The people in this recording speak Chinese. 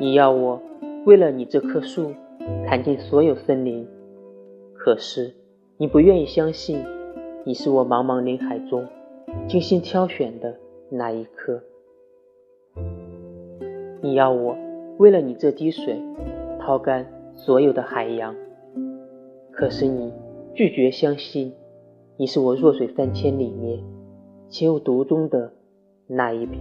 你要我为了你这棵树砍尽所有森林，可是你不愿意相信，你是我茫茫林海中精心挑选的那一棵。你要我为了你这滴水掏干所有的海洋，可是你拒绝相信，你是我弱水三千里面情有独钟的那一瓢。